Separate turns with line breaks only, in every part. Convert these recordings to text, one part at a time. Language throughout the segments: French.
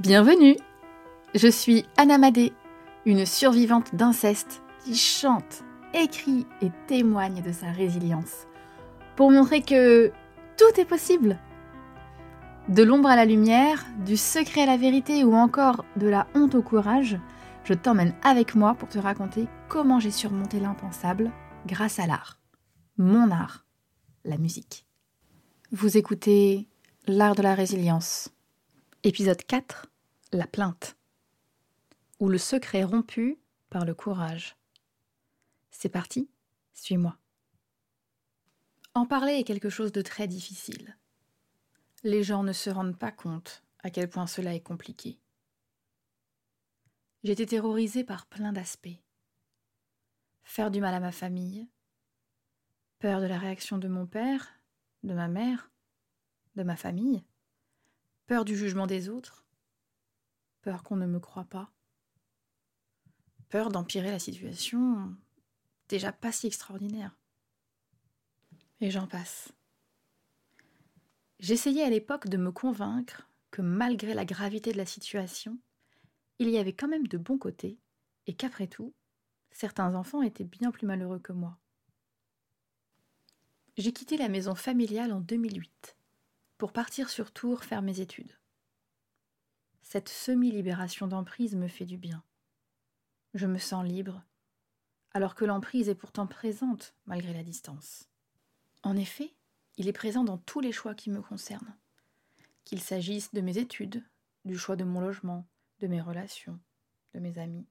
Bienvenue Je suis Anna Madé, une survivante d'inceste qui chante, écrit et témoigne de sa résilience pour montrer que tout est possible. De l'ombre à la lumière, du secret à la vérité ou encore de la honte au courage, je t'emmène avec moi pour te raconter comment j'ai surmonté l'impensable grâce à l'art. Mon art, la musique. Vous écoutez L'art de la résilience Épisode 4 La plainte. Ou le secret rompu par le courage. C'est parti, suis-moi. En parler est quelque chose de très difficile. Les gens ne se rendent pas compte à quel point cela est compliqué. J'étais terrorisée par plein d'aspects. Faire du mal à ma famille, peur de la réaction de mon père, de ma mère, de ma famille, peur du jugement des autres, peur qu'on ne me croit pas, peur d'empirer la situation déjà pas si extraordinaire. Et j'en passe. J'essayais à l'époque de me convaincre que malgré la gravité de la situation, il y avait quand même de bons côtés et qu'après tout, certains enfants étaient bien plus malheureux que moi. J'ai quitté la maison familiale en 2008 pour partir sur Tours faire mes études. Cette semi-libération d'emprise me fait du bien. Je me sens libre, alors que l'emprise est pourtant présente malgré la distance. En effet, il est présent dans tous les choix qui me concernent, qu'il s'agisse de mes études, du choix de mon logement, de mes relations, de mes amis.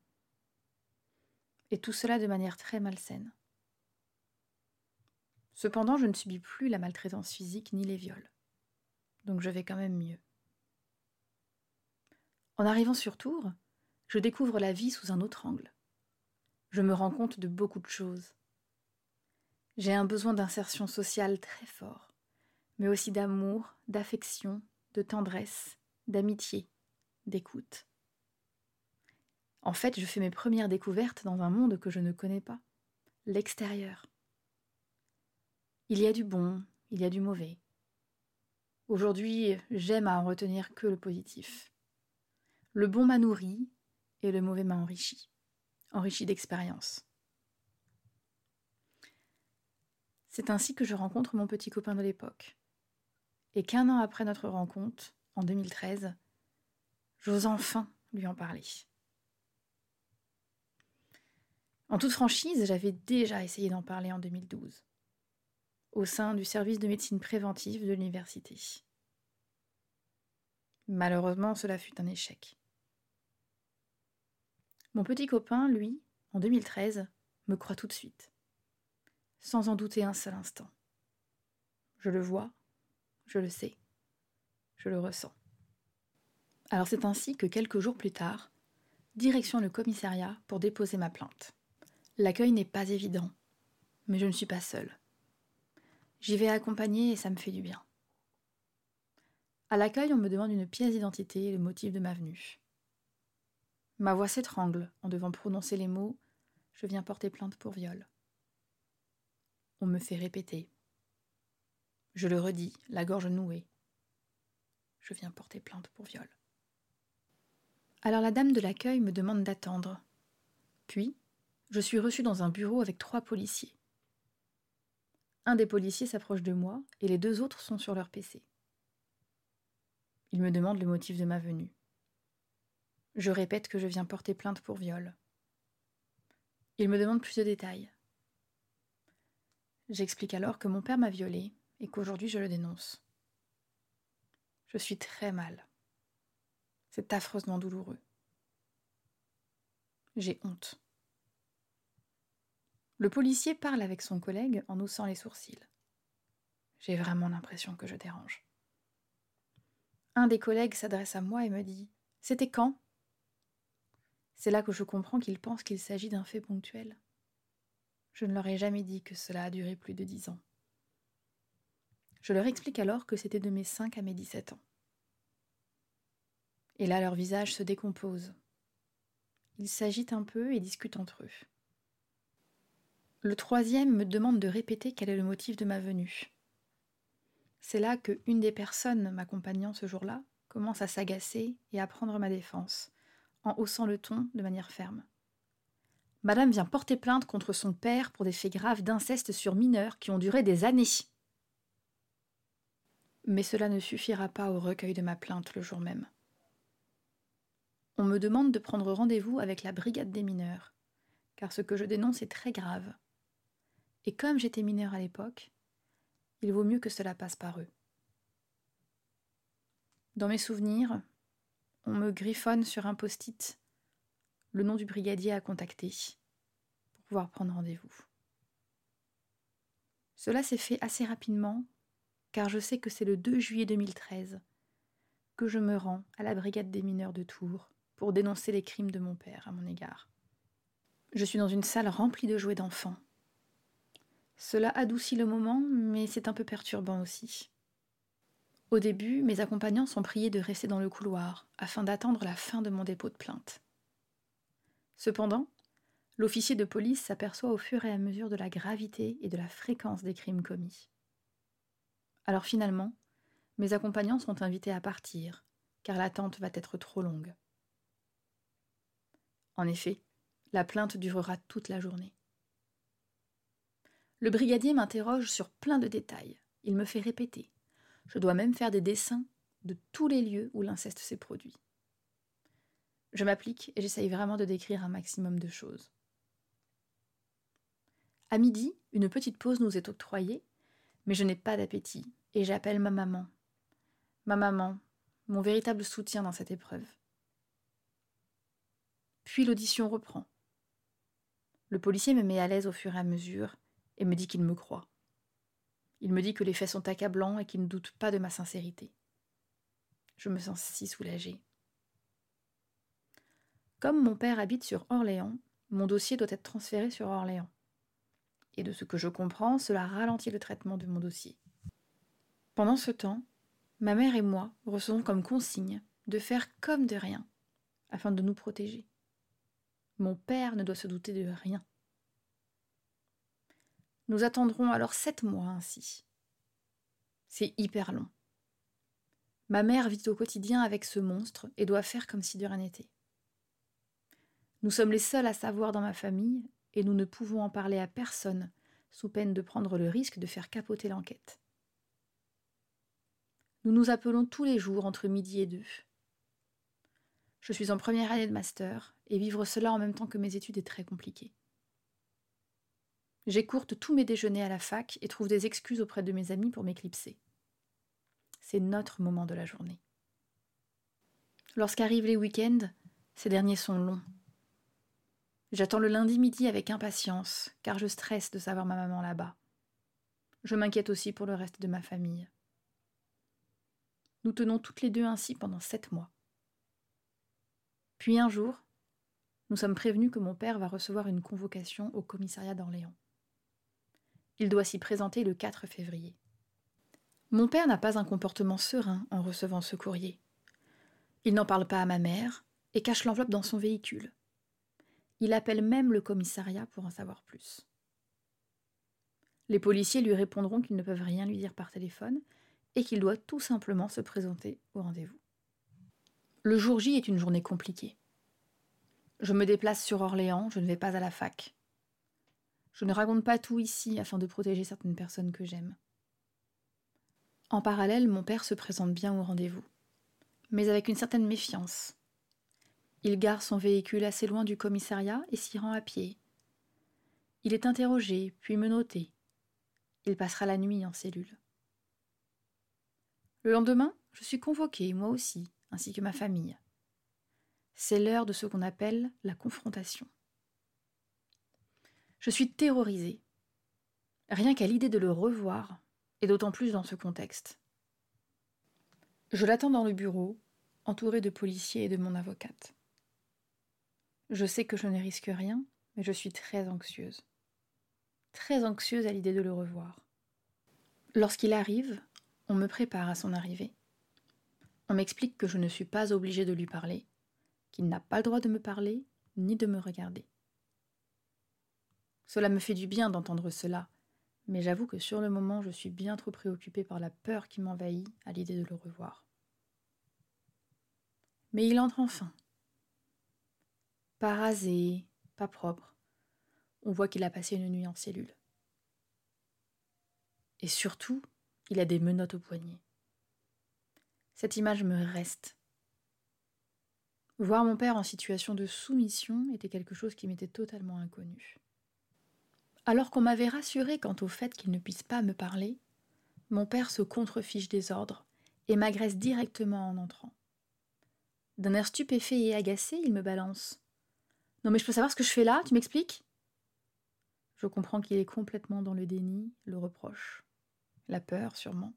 Et tout cela de manière très malsaine. Cependant, je ne subis plus la maltraitance physique ni les viols donc je vais quand même mieux. En arrivant sur Tours, je découvre la vie sous un autre angle. Je me rends compte de beaucoup de choses. J'ai un besoin d'insertion sociale très fort, mais aussi d'amour, d'affection, de tendresse, d'amitié, d'écoute. En fait, je fais mes premières découvertes dans un monde que je ne connais pas, l'extérieur. Il y a du bon, il y a du mauvais. Aujourd'hui, j'aime à en retenir que le positif. Le bon m'a nourri et le mauvais m'a enrichi, enrichi d'expérience. C'est ainsi que je rencontre mon petit copain de l'époque. Et qu'un an après notre rencontre, en 2013, j'ose enfin lui en parler. En toute franchise, j'avais déjà essayé d'en parler en 2012 au sein du service de médecine préventive de l'université. Malheureusement, cela fut un échec. Mon petit copain, lui, en 2013, me croit tout de suite, sans en douter un seul instant. Je le vois, je le sais, je le ressens. Alors c'est ainsi que quelques jours plus tard, direction le commissariat pour déposer ma plainte. L'accueil n'est pas évident, mais je ne suis pas seule. J'y vais accompagner et ça me fait du bien. À l'accueil, on me demande une pièce d'identité et le motif de ma venue. Ma voix s'étrangle en devant prononcer les mots Je viens porter plainte pour viol. On me fait répéter. Je le redis, la gorge nouée. Je viens porter plainte pour viol. Alors la dame de l'accueil me demande d'attendre. Puis, je suis reçue dans un bureau avec trois policiers. Un des policiers s'approche de moi et les deux autres sont sur leur PC. Ils me demandent le motif de ma venue. Je répète que je viens porter plainte pour viol. Ils me demandent plus de détails. J'explique alors que mon père m'a violée et qu'aujourd'hui je le dénonce. Je suis très mal. C'est affreusement douloureux. J'ai honte. Le policier parle avec son collègue en haussant les sourcils. J'ai vraiment l'impression que je dérange. Un des collègues s'adresse à moi et me dit C'était quand? C'est là que je comprends qu'il pense qu'il s'agit d'un fait ponctuel. Je ne leur ai jamais dit que cela a duré plus de dix ans. Je leur explique alors que c'était de mes cinq à mes dix-sept ans. Et là, leur visage se décompose. Ils s'agitent un peu et discutent entre eux. Le troisième me demande de répéter quel est le motif de ma venue. C'est là que une des personnes m'accompagnant ce jour-là commence à s'agacer et à prendre ma défense, en haussant le ton de manière ferme. Madame vient porter plainte contre son père pour des faits graves d'inceste sur mineurs qui ont duré des années. Mais cela ne suffira pas au recueil de ma plainte le jour même. On me demande de prendre rendez-vous avec la brigade des mineurs, car ce que je dénonce est très grave. Et comme j'étais mineur à l'époque, il vaut mieux que cela passe par eux. Dans mes souvenirs, on me griffonne sur un post-it le nom du brigadier à contacter pour pouvoir prendre rendez-vous. Cela s'est fait assez rapidement, car je sais que c'est le 2 juillet 2013 que je me rends à la brigade des mineurs de Tours pour dénoncer les crimes de mon père à mon égard. Je suis dans une salle remplie de jouets d'enfants. Cela adoucit le moment, mais c'est un peu perturbant aussi. Au début, mes accompagnants sont priés de rester dans le couloir afin d'attendre la fin de mon dépôt de plainte. Cependant, l'officier de police s'aperçoit au fur et à mesure de la gravité et de la fréquence des crimes commis. Alors finalement, mes accompagnants sont invités à partir, car l'attente va être trop longue. En effet, la plainte durera toute la journée. Le brigadier m'interroge sur plein de détails. Il me fait répéter, je dois même faire des dessins de tous les lieux où l'inceste s'est produit. Je m'applique et j'essaye vraiment de décrire un maximum de choses. À midi, une petite pause nous est octroyée, mais je n'ai pas d'appétit et j'appelle ma maman. Ma maman, mon véritable soutien dans cette épreuve. Puis l'audition reprend. Le policier me met à l'aise au fur et à mesure et me dit qu'il me croit. Il me dit que les faits sont accablants et qu'il ne doute pas de ma sincérité. Je me sens si soulagée. Comme mon père habite sur Orléans, mon dossier doit être transféré sur Orléans. Et de ce que je comprends, cela ralentit le traitement de mon dossier. Pendant ce temps, ma mère et moi recevons comme consigne de faire comme de rien, afin de nous protéger. Mon père ne doit se douter de rien. Nous attendrons alors sept mois ainsi. C'est hyper long. Ma mère vit au quotidien avec ce monstre et doit faire comme si de rien n'était. Nous sommes les seuls à savoir dans ma famille et nous ne pouvons en parler à personne sous peine de prendre le risque de faire capoter l'enquête. Nous nous appelons tous les jours entre midi et deux. Je suis en première année de master et vivre cela en même temps que mes études est très compliqué. J'écourte tous mes déjeuners à la fac et trouve des excuses auprès de mes amis pour m'éclipser. C'est notre moment de la journée. Lorsqu'arrivent les week-ends, ces derniers sont longs. J'attends le lundi midi avec impatience, car je stresse de savoir ma maman là-bas. Je m'inquiète aussi pour le reste de ma famille. Nous tenons toutes les deux ainsi pendant sept mois. Puis un jour, nous sommes prévenus que mon père va recevoir une convocation au commissariat d'Orléans. Il doit s'y présenter le 4 février. Mon père n'a pas un comportement serein en recevant ce courrier. Il n'en parle pas à ma mère et cache l'enveloppe dans son véhicule. Il appelle même le commissariat pour en savoir plus. Les policiers lui répondront qu'ils ne peuvent rien lui dire par téléphone et qu'il doit tout simplement se présenter au rendez-vous. Le jour J est une journée compliquée. Je me déplace sur Orléans, je ne vais pas à la fac. Je ne raconte pas tout ici afin de protéger certaines personnes que j'aime. En parallèle, mon père se présente bien au rendez-vous, mais avec une certaine méfiance. Il gare son véhicule assez loin du commissariat et s'y rend à pied. Il est interrogé, puis menotté. Il passera la nuit en cellule. Le lendemain, je suis convoquée, moi aussi, ainsi que ma famille. C'est l'heure de ce qu'on appelle la confrontation. Je suis terrorisée. Rien qu'à l'idée de le revoir, et d'autant plus dans ce contexte. Je l'attends dans le bureau, entouré de policiers et de mon avocate. Je sais que je ne risque rien, mais je suis très anxieuse. Très anxieuse à l'idée de le revoir. Lorsqu'il arrive, on me prépare à son arrivée. On m'explique que je ne suis pas obligée de lui parler, qu'il n'a pas le droit de me parler ni de me regarder. Cela me fait du bien d'entendre cela, mais j'avoue que sur le moment je suis bien trop préoccupée par la peur qui m'envahit à l'idée de le revoir. Mais il entre enfin. Pas rasé, pas propre. On voit qu'il a passé une nuit en cellule. Et surtout, il a des menottes au poignet. Cette image me reste. Voir mon père en situation de soumission était quelque chose qui m'était totalement inconnu. Alors qu'on m'avait rassuré quant au fait qu'il ne puisse pas me parler, mon père se contrefiche des ordres et m'agresse directement en entrant. D'un air stupéfait et agacé, il me balance. Non mais je peux savoir ce que je fais là, tu m'expliques? Je comprends qu'il est complètement dans le déni, le reproche, la peur sûrement.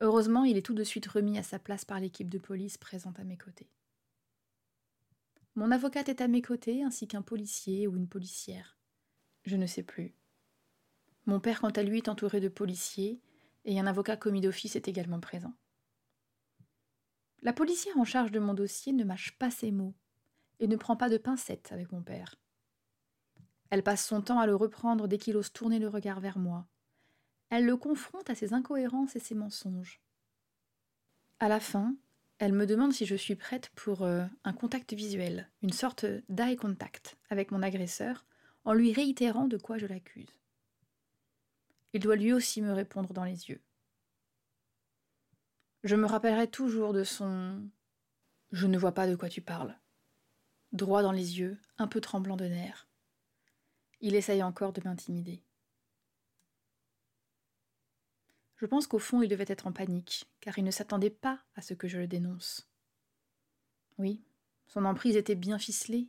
Heureusement, il est tout de suite remis à sa place par l'équipe de police présente à mes côtés. Mon avocate est à mes côtés, ainsi qu'un policier ou une policière. Je ne sais plus. Mon père, quant à lui, est entouré de policiers, et un avocat commis d'office est également présent. La policière en charge de mon dossier ne mâche pas ses mots et ne prend pas de pincettes avec mon père. Elle passe son temps à le reprendre dès qu'il ose tourner le regard vers moi. Elle le confronte à ses incohérences et ses mensonges. À la fin, elle me demande si je suis prête pour euh, un contact visuel, une sorte d'eye contact avec mon agresseur, en lui réitérant de quoi je l'accuse. Il doit lui aussi me répondre dans les yeux. Je me rappellerai toujours de son Je ne vois pas de quoi tu parles. Droit dans les yeux, un peu tremblant de nerfs. Il essaye encore de m'intimider. Je pense qu'au fond il devait être en panique, car il ne s'attendait pas à ce que je le dénonce. Oui, son emprise était bien ficelée.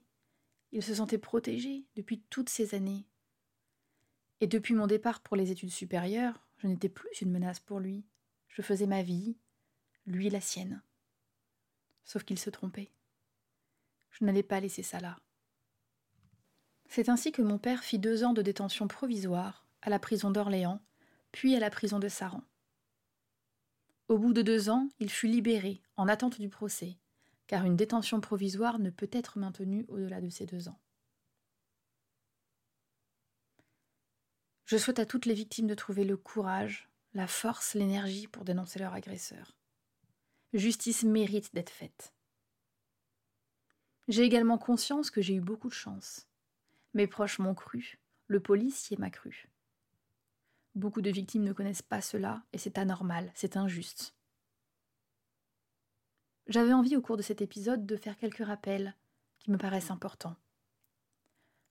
Il se sentait protégé depuis toutes ces années. Et depuis mon départ pour les études supérieures, je n'étais plus une menace pour lui. Je faisais ma vie, lui la sienne. Sauf qu'il se trompait. Je n'allais pas laisser ça là. C'est ainsi que mon père fit deux ans de détention provisoire à la prison d'Orléans, puis à la prison de Saran. Au bout de deux ans, il fut libéré en attente du procès, car une détention provisoire ne peut être maintenue au-delà de ces deux ans. Je souhaite à toutes les victimes de trouver le courage, la force, l'énergie pour dénoncer leur agresseur. Justice mérite d'être faite. J'ai également conscience que j'ai eu beaucoup de chance. Mes proches m'ont cru, le policier m'a cru. Beaucoup de victimes ne connaissent pas cela et c'est anormal, c'est injuste. J'avais envie au cours de cet épisode de faire quelques rappels qui me paraissent importants.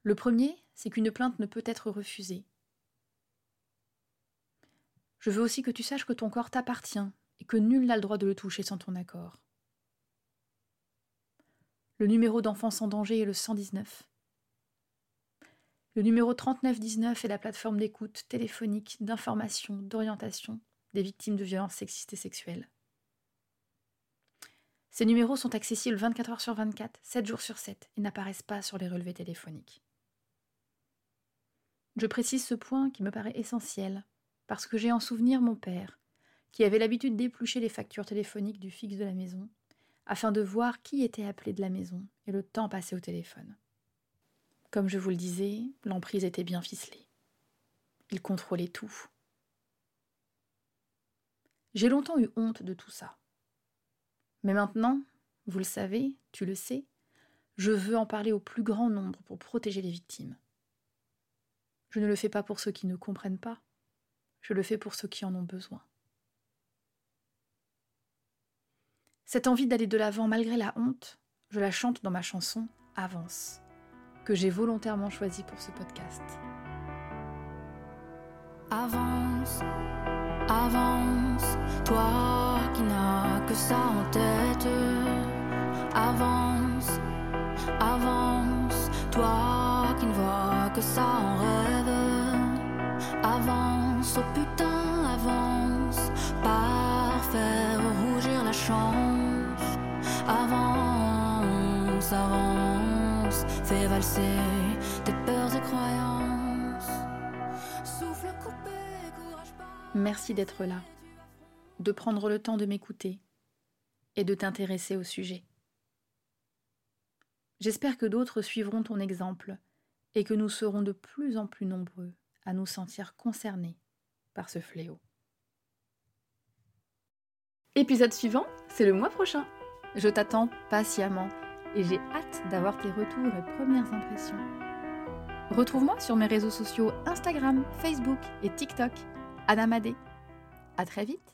Le premier, c'est qu'une plainte ne peut être refusée, je veux aussi que tu saches que ton corps t'appartient et que nul n'a le droit de le toucher sans ton accord. Le numéro d'enfance en danger est le 119. Le numéro 3919 est la plateforme d'écoute téléphonique, d'information, d'orientation des victimes de violences sexistes et sexuelles. Ces numéros sont accessibles 24 heures sur 24, 7 jours sur 7 et n'apparaissent pas sur les relevés téléphoniques. Je précise ce point qui me paraît essentiel parce que j'ai en souvenir mon père, qui avait l'habitude d'éplucher les factures téléphoniques du fixe de la maison, afin de voir qui était appelé de la maison et le temps passé au téléphone. Comme je vous le disais, l'emprise était bien ficelée. Il contrôlait tout. J'ai longtemps eu honte de tout ça. Mais maintenant, vous le savez, tu le sais, je veux en parler au plus grand nombre pour protéger les victimes. Je ne le fais pas pour ceux qui ne comprennent pas, je le fais pour ceux qui en ont besoin. Cette envie d'aller de l'avant malgré la honte, je la chante dans ma chanson Avance, que j'ai volontairement choisie pour ce podcast. Avance, avance, toi qui n'as que ça en tête. Avance, avance, toi qui ne vois que ça en rêve. Avance Oh putain, avance, par faire rougir la chance. Avance, avance, fais valser tes peurs et croyances. Souffle coupé, courage pas. Merci d'être là, de prendre le temps de m'écouter et de t'intéresser au sujet. J'espère que d'autres suivront ton exemple et que nous serons de plus en plus nombreux à nous sentir concernés par ce fléau. Épisode suivant, c'est le mois prochain. Je t'attends patiemment et j'ai hâte d'avoir tes retours et premières impressions. Retrouve-moi sur mes réseaux sociaux Instagram, Facebook et TikTok. Anna Madé. À très vite